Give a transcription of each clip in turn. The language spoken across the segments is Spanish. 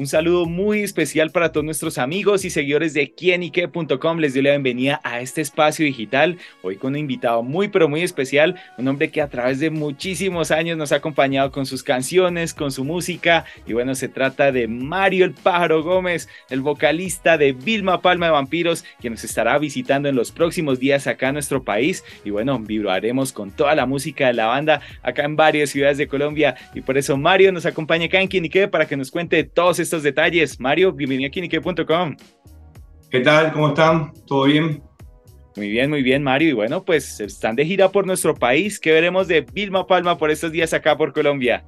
Un saludo muy especial para todos nuestros amigos y seguidores de quienique.com. Les doy la bienvenida a este espacio digital. Hoy con un invitado muy, pero muy especial. Un hombre que a través de muchísimos años nos ha acompañado con sus canciones, con su música. Y bueno, se trata de Mario el Pájaro Gómez, el vocalista de Vilma Palma de Vampiros, que nos estará visitando en los próximos días acá en nuestro país. Y bueno, vibraremos con toda la música de la banda acá en varias ciudades de Colombia. Y por eso Mario nos acompaña acá en Quienique para que nos cuente todos estos estos detalles. Mario, bienvenido a Kinique.com. ¿Qué tal? ¿Cómo están? ¿Todo bien? Muy bien, muy bien, Mario. Y bueno, pues están de gira por nuestro país. ¿Qué veremos de Vilma Palma por estos días acá por Colombia?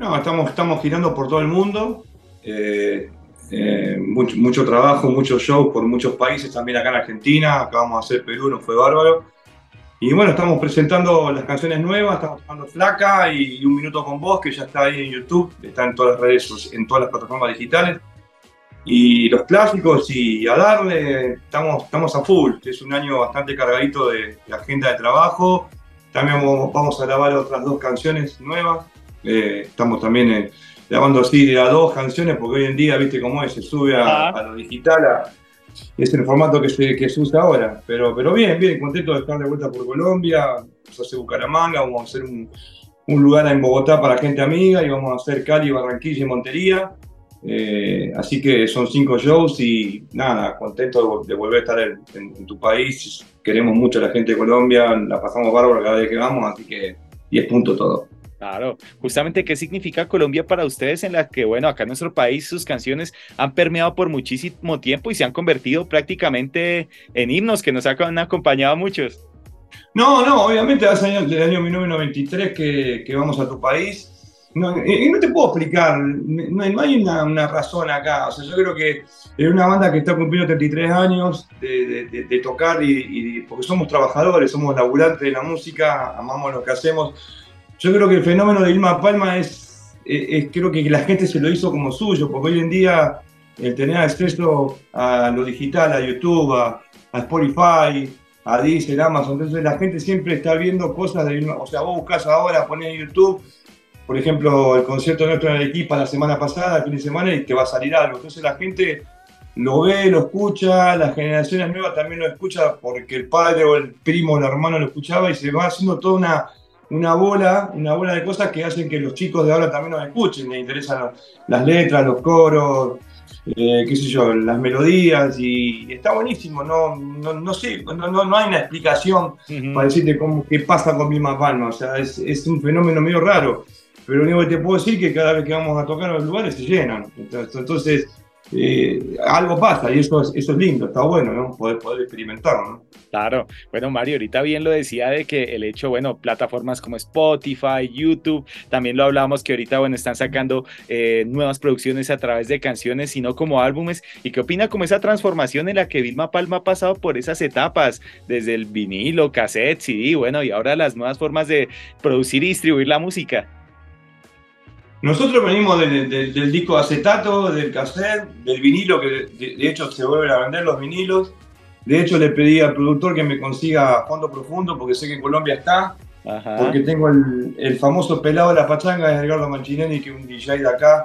No, estamos, estamos girando por todo el mundo. Eh, eh, mucho, mucho trabajo, muchos shows por muchos países, también acá en Argentina. Acabamos de hacer Perú, no fue bárbaro. Y bueno, estamos presentando las canciones nuevas, estamos tocando Flaca y, Un Minuto con Vos, que ya está ahí en YouTube, está en todas las redes, en todas las plataformas digitales. Y los clásicos y a darle, estamos, estamos a full, es un año bastante cargadito de, agenda de trabajo. También vamos a grabar otras dos canciones nuevas. Eh, estamos también eh, grabando así de a dos canciones, porque hoy en día, viste cómo es, se sube a, a lo digital, a, es el formato que se, que usa ahora. Pero, pero bien, bien, contento de estar de vuelta por Colombia. Vamos a hacer Bucaramanga, vamos a hacer un, lugar en Bogotá para gente amiga y vamos a hacer Cali, Barranquilla y Montería. Eh, así que son cinco shows y nada, contento de, volver a estar en, tu país. Queremos mucho a la gente de Colombia, la pasamos bárbaro cada vez que vamos, así que y es punto todo. Claro, justamente qué significa Colombia para ustedes en la que, bueno, acá en nuestro país sus canciones han permeado por muchísimo tiempo y se han convertido prácticamente en himnos que nos han acompañado a muchos. No, no, obviamente hace años, desde el año 1993 que, que vamos a tu país. No, y no te puedo explicar, no, hay una, razón acá. O sea, yo creo que es una banda que está cumpliendo 33 años de, tocar y, porque somos trabajadores, somos laburantes de la música, amamos lo que hacemos yo creo que el fenómeno de Ilma Palma es, es, creo que la gente se lo hizo como suyo, porque hoy en día el tener acceso a lo digital, a YouTube, a, Spotify, a Deezer, Amazon, entonces la gente siempre está viendo cosas de Ilma, o sea, vos buscas ahora, pones en YouTube, por ejemplo, el concierto nuestro en equipo la semana pasada, el fin de semana, y te va a salir algo. Entonces la gente lo ve, lo escucha, las generaciones nuevas también lo escuchan porque el padre o el primo o el hermano lo escuchaba y se va haciendo toda una una bola, una bola de cosas que hacen que los chicos de ahora también nos escuchen, les interesan las letras, los coros, eh, qué sé yo, las melodías y está buenísimo, no, no, sé, no, no, hay una explicación para decirte cómo, qué pasa con Vilma Palma, o sea, es, es, un fenómeno medio raro, pero lo único que te puedo decir es que cada vez que vamos a tocar los lugares se llenan, entonces eh, algo pasa y eso es, eso es lindo, está bueno, ¿no? Poder, poder experimentarlo, ¿no? Claro, bueno Mario, ahorita bien lo decía de que el hecho, bueno, plataformas como Spotify, YouTube, también lo hablábamos que ahorita, bueno, están sacando eh, nuevas producciones a través de canciones, sino como álbumes. ¿Y qué opina como esa transformación en la que Vilma Palma ha pasado por esas etapas, desde el vinilo, cassette, CD, bueno, y ahora las nuevas formas de producir y distribuir la música? Nosotros venimos del disco acetato, del cassette, del vinilo, que de, hecho se vuelven a vender los vinilos. De hecho, le pedí al productor que me consiga Fondo Profundo, porque sé que en Colombia está. Porque tengo el, famoso pelado de la pachanga de Edgardo Manchinelli, que es un DJ de acá,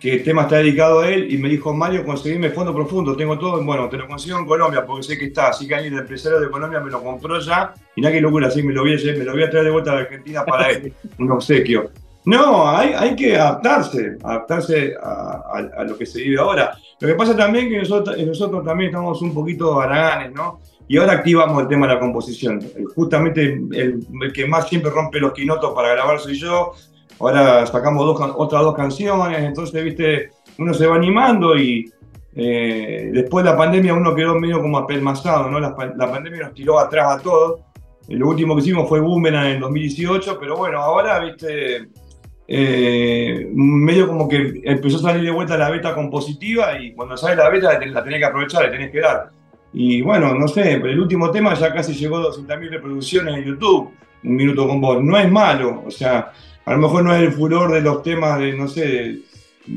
que el tema está dedicado a él, y me dijo, Mario, conseguime Fondo Profundo, tengo todo, bueno, te lo consigo en Colombia, porque sé que está. Así que ahí el empresario de Colombia me lo compró ya, y nada que locura, así me lo voy a, me lo voy a traer de vuelta a la Argentina para él, un obsequio. No, hay, que adaptarse, adaptarse a, lo que se vive ahora. Lo que pasa también que nosotros, nosotros también estamos un poquito haraganes, ¿no? Y ahora activamos el tema de la composición. Justamente el, que más siempre rompe los quinotos para grabar soy yo. Ahora sacamos dos, otras dos canciones, entonces, viste, uno se va animando y eh, después de la pandemia uno quedó medio como apelmazado, ¿no? La, la pandemia nos tiró atrás a todos. Lo último que hicimos fue Boomerang en el 2018, pero bueno, ahora, viste, eh, medio como que empezó a salir de vuelta la beta compositiva y cuando sale la beta la tenés que aprovechar, la tenés que dar. Y bueno, no sé, el último tema ya casi llegó a 200.000 reproducciones en YouTube, un minuto con vos. No es malo, o sea, a lo mejor no es el furor de los temas de, no sé, de,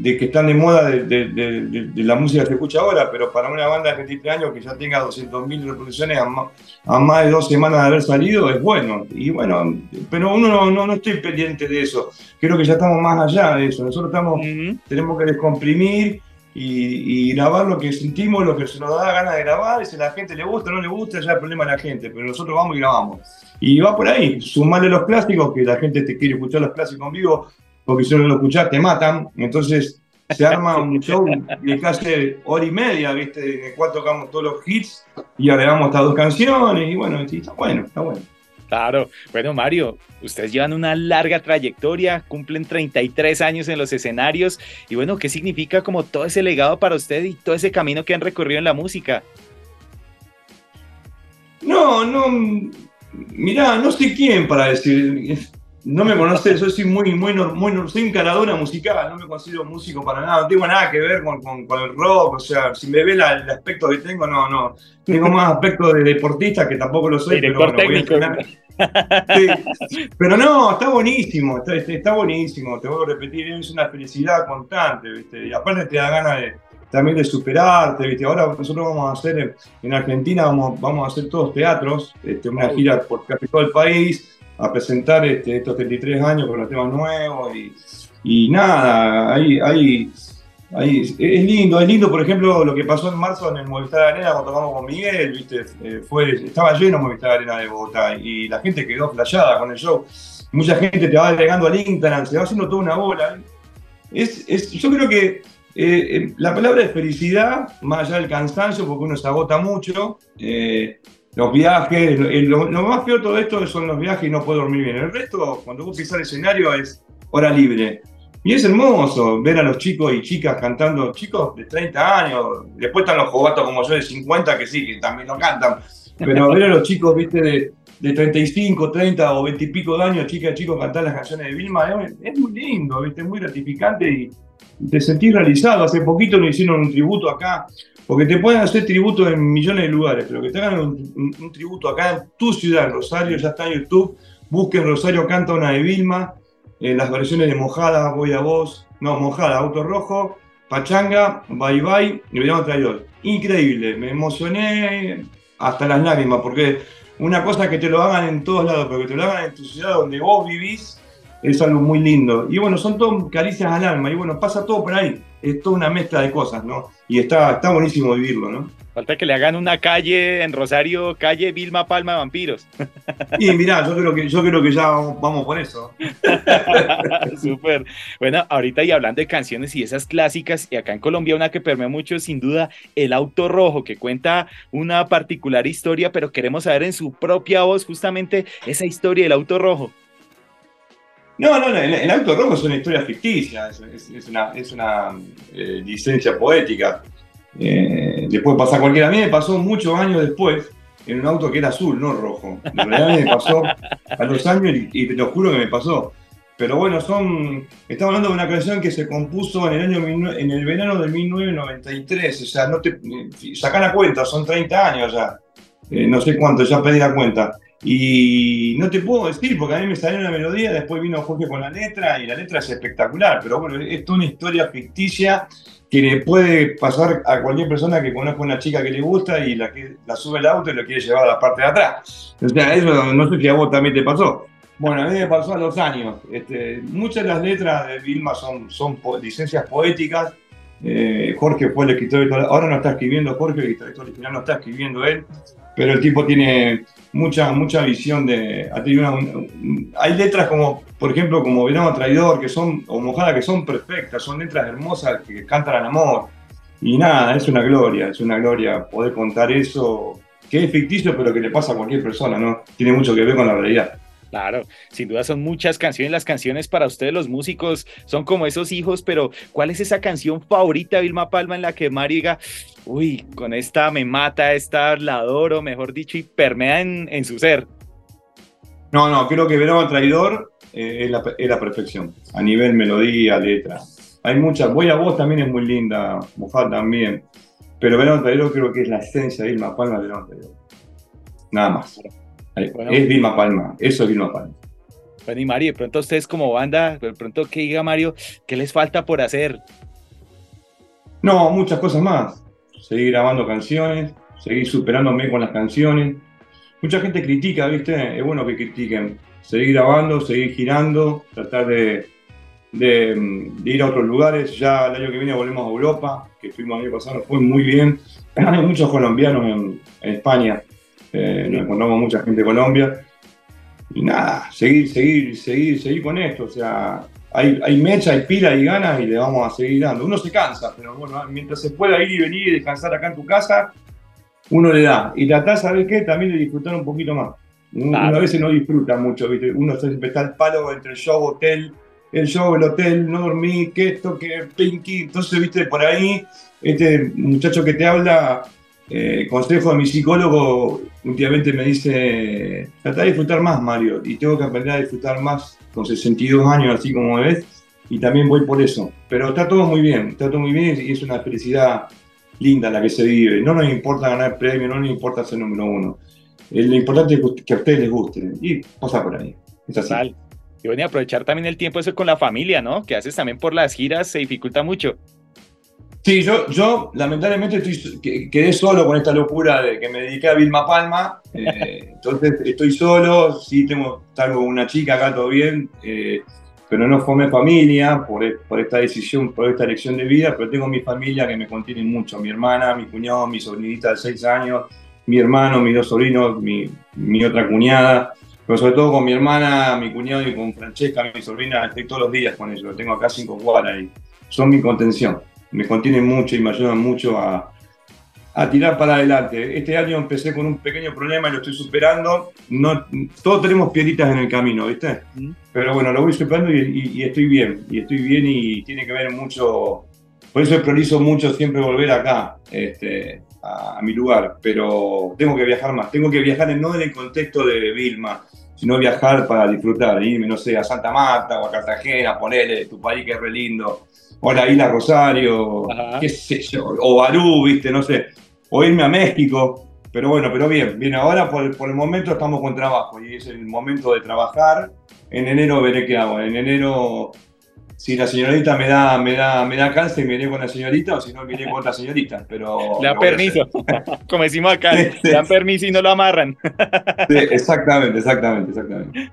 que están de moda de, la música que se escucha ahora, pero para una banda de 23 años que ya tenga 200.000 reproducciones a más, de dos semanas de haber salido, es bueno. Y bueno, pero uno no, no, no estoy pendiente de eso. Creo que ya estamos más allá de eso. Nosotros estamos, tenemos que descomprimir y, grabar lo que sentimos, lo que se nos da ganas de grabar, si a la gente le gusta o no le gusta, ya es el problema de la gente, pero nosotros vamos y grabamos. Y va por ahí, sumarle los clásicos, que la gente te quiere escuchar los clásicos en vivo, porque si no lo escuchás te matan, entonces se arma un show de casi hora y media, ¿viste? En el cual tocamos todos los hits y agregamos estas dos canciones, y bueno, está bueno, está bueno. Claro. Bueno, Mario, ustedes llevan una larga trayectoria, cumplen 33 años en los escenarios. Y bueno, ¿qué significa como todo ese legado para usted y todo ese camino que han recorrido en la música? No, no. Mirá, no sé quién para decir. No me conoces, yo soy muy, muy, muy, soy encaradora musical, no me considero músico para nada, no tengo nada que ver con, con, el rock, o sea, si me ve el aspecto que tengo, no, no. Tengo más aspecto de deportista, que tampoco lo soy, pero bueno. Pero no, está buenísimo, está, está, buenísimo, te voy a repetir, es una felicidad constante, ¿viste? Y aparte te da ganas de, también de superarte, ¿viste? Ahora nosotros vamos a hacer, en Argentina vamos, vamos a hacer todos teatros, este, una gira por casi todo el país, a presentar este, estos 33 años con los temas nuevos y, y nada, hay, hay es lindo, es lindo, por ejemplo, lo que pasó en marzo en el Movistar Arena cuando tocamos con Miguel, ¿viste? Eh, fue, estaba lleno Movistar Arena de Bogotá y la gente quedó flayada con el show. Mucha gente te va agregando al Instagram, se va haciendo toda una bola. Es, es, yo creo que eh, eh, la palabra es felicidad, más allá del cansancio, porque uno se agota mucho. Los viajes, lo, más peor de todo esto son los viajes y no puedo dormir bien. El resto, cuando vos pisás el escenario, es hora libre. Y es hermoso ver a los chicos y chicas cantando, chicos de 30 años, después están los jovatos como yo de 50 que sí, que también lo cantan, pero ver a los chicos, viste, de, de 35, 30 o 20 y pico de años, chicas chicos cantar las canciones de Vilma, es, muy lindo, viste, muy gratificante y te sentís realizado. Hace poquito nos hicieron un tributo acá, porque te pueden hacer tributo en millones de lugares, pero que te hagan un, tributo acá en tu ciudad, Rosario, ya está en YouTube, busquen Rosario Canta una de Vilma eh, las versiones de Mojada, Voy a Vos, no, Mojada, Auto Rojo, Pachanga, Bye Bye y Verano Traidor. Increíble, me emocioné hasta las lágrimas, porque una cosa es que te lo hagan en todos lados, pero que te lo hagan en tu ciudad donde vos vivís, es algo muy lindo. Y bueno, son todo caricias al alma, y bueno, pasa todo por ahí, es toda una mezcla de cosas, ¿no? Y está, está buenísimo vivirlo, ¿no? Falta que le hagan una calle en Rosario, calle Vilma Palma de Vampiros. Y mirá, yo creo que, yo creo que ya vamos por eso. Súper. Bueno, ahorita y hablando de canciones y esas clásicas, y acá en Colombia una que permea mucho, sin duda, El Auto Rojo, que cuenta una particular historia, pero queremos saber en su propia voz justamente esa historia del Auto Rojo. No, no, el, Auto Rojo es una historia ficticia, es, una, es una eh, licencia poética. Eh, le puede pasar cualquiera. A mí me pasó muchos años después en un auto que era azul, no rojo. En realidad me pasó a los años y, te lo juro que me pasó. Pero bueno, son. Estamos hablando de una canción que se compuso en el año en el verano de 1993. O sea, no te. Sacan la cuenta, son 30 años ya. Eh, no sé cuánto, ya pedí la cuenta. Y no te puedo decir, porque a mí me salió una melodía, después vino Jorge con la letra, y la letra es espectacular, pero bueno, es una historia ficticia que le puede pasar a cualquier persona que conozca una chica que le gusta y la, que, la sube al auto y lo quiere llevar a la parte de atrás. O sea, eso no sé si a vos también te pasó. Bueno, a mí me pasó a los años. Este, muchas de las letras de Vilma son, son licencias poéticas. Eh, Jorge fue el escritor, ahora no está escribiendo Jorge, el escritor original no está escribiendo él, pero el tipo tiene mucha, mucha visión de... hay letras como, por ejemplo, como Verano Traidor, que son, o Mojada, que son perfectas, son letras hermosas que cantan al amor. Y nada, es una gloria, es una gloria poder contar eso, que es ficticio, pero que le pasa a cualquier persona, ¿no? Tiene mucho que ver con la realidad. Claro, sin duda son muchas canciones. Las canciones para ustedes, los músicos, son como esos hijos, pero ¿cuál es esa canción favorita, Vilma Palma, en la que Mario diga, uy, con esta me mata, esta la adoro, mejor dicho, y permea en, su ser? No, no, creo que Verano Traidor eh, es, la, perfección, a nivel melodía, letra. Hay muchas, Voy a vos también es muy linda, Mojada también, pero Verano Traidor creo que es la esencia de Vilma Palma, Verano Traidor. Nada más. Es Vilma Palma, eso es Vilma Palma. Bueno, y Mario, de pronto ustedes como banda, de pronto que diga Mario, ¿qué les falta por hacer? No, muchas cosas más. Seguir grabando canciones, seguir superándome con las canciones. Mucha gente critica, ¿viste? Es bueno que critiquen. Seguir grabando, seguir girando, tratar de, ir a otros lugares. Ya el año que viene volvemos a Europa, que fuimos el año pasado, fue muy bien. Hay muchos colombianos en, España. Eh, nos encontramos mucha gente de Colombia. Y nada, seguir, seguir, seguir, seguir con esto. O sea, hay, hay mecha, hay pila, y ganas y le vamos a seguir dando. Uno se cansa, pero bueno, mientras se pueda ir y venir y descansar acá en tu casa, uno le da. Y tratá, ¿sabes qué? También de disfrutar un poquito más. Uno a veces no disfruta mucho, ¿viste? Uno siempre está al palo entre el show, hotel, el show, el hotel, no dormí, que esto, que pinky. Entonces, ¿viste? Por ahí, este muchacho que te habla, eh, consejo de mi psicólogo, últimamente me dice, trata de disfrutar más, Mario, y tengo que aprender a disfrutar más con 62 años, así como ves, y también voy por eso. Pero está todo muy bien, está todo muy bien y es una felicidad linda la que se vive. No nos importa ganar premio, no nos importa ser número uno. Eh, lo importante es que a ustedes les guste y pasa por ahí. Así. Y bueno, y aprovechar también el tiempo eso con la familia, ¿no? Que haces también por las giras, se dificulta mucho. Sí, yo, yo lamentablemente estoy, quedé solo con esta locura de que me dediqué a Vilma Palma. Eh, entonces estoy solo, sí tengo, salgo una chica acá, todo bien. Eh, pero no formé familia por, por, esta decisión, por esta elección de vida, pero tengo mi familia que me contiene mucho, mi hermana, mi cuñado, mi sobrinita de 6 años, mi hermano, mis dos sobrinos, mi, mi, otra cuñada, pero sobre todo con mi hermana, mi cuñado y con Francesca, mi sobrina, estoy todos los días con ellos, tengo acá cinco cuadras y son mi contención, me contienen mucho y me ayudan mucho a, a tirar para adelante. Este año empecé con un pequeño problema y lo estoy superando. No, todos tenemos piedritas en el camino, ¿viste? Pero bueno, lo voy superando y, estoy bien. Y estoy bien y tiene que ver mucho. Por eso priorizo mucho siempre volver acá, este, a, mi lugar. Pero tengo que viajar más. Tengo que viajar no en el contexto de Vilma, sino viajar para disfrutar. Irme, no sé, a Santa Marta o a Cartagena, ponerle tu país que es re lindo. O a la isla Rosario, qué sé yo, o Barú, viste, no sé o irme a México. Pero bueno, pero bien, bien, ahora por, el momento estamos con trabajo y es el momento de trabajar. En enero veré qué hago. En enero, si la señorita me da, me da, me da cáncer, me iré con la señorita o si no, me iré con otra señorita. Pero le dan permiso, como decimos acá, le dan permiso y no lo amarran. exactamente, exactamente, exactamente.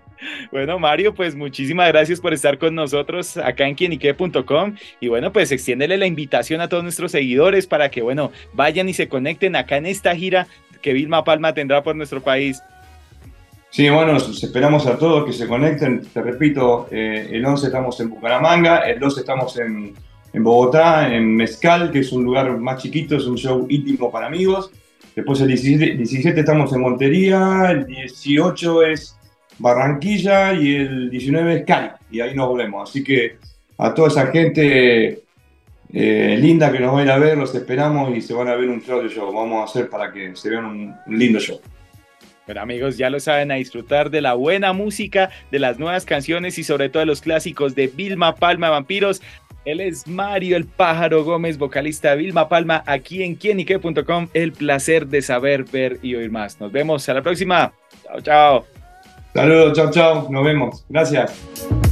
Bueno, Mario, pues muchísimas gracias por estar con nosotros acá en quienique.com y bueno, pues extiéndele la invitación a todos nuestros seguidores para que, bueno, vayan y se conecten acá en esta gira que Vilma Palma tendrá por nuestro país. Sí, bueno, esperamos a todos que se conecten. Te repito, eh, el 11 estamos en Bucaramanga, el 12 estamos en, en, Bogotá, en Mezcal, que es un lugar más chiquito, es un show íntimo para amigos. Después el 17, 17 estamos en Montería, el 18 es Barranquilla y el 19 es Cali, y ahí nos volvemos. Así que a toda esa gente eh, linda que nos va a ver, los esperamos y se van a ver un show de show. Vamos a hacer para que se vean un, lindo show. Pero amigos, ya lo saben, a disfrutar de la buena música, de las nuevas canciones y sobre todo de los clásicos de Vilma Palma Vampiros. Él es Mario el Pájaro Gómez, vocalista de Vilma Palma, aquí en quienique.com. El placer de saber, ver y oír más. Nos vemos a la próxima. Chao, chao. Saludos, chao, chao. Nos vemos. Gracias.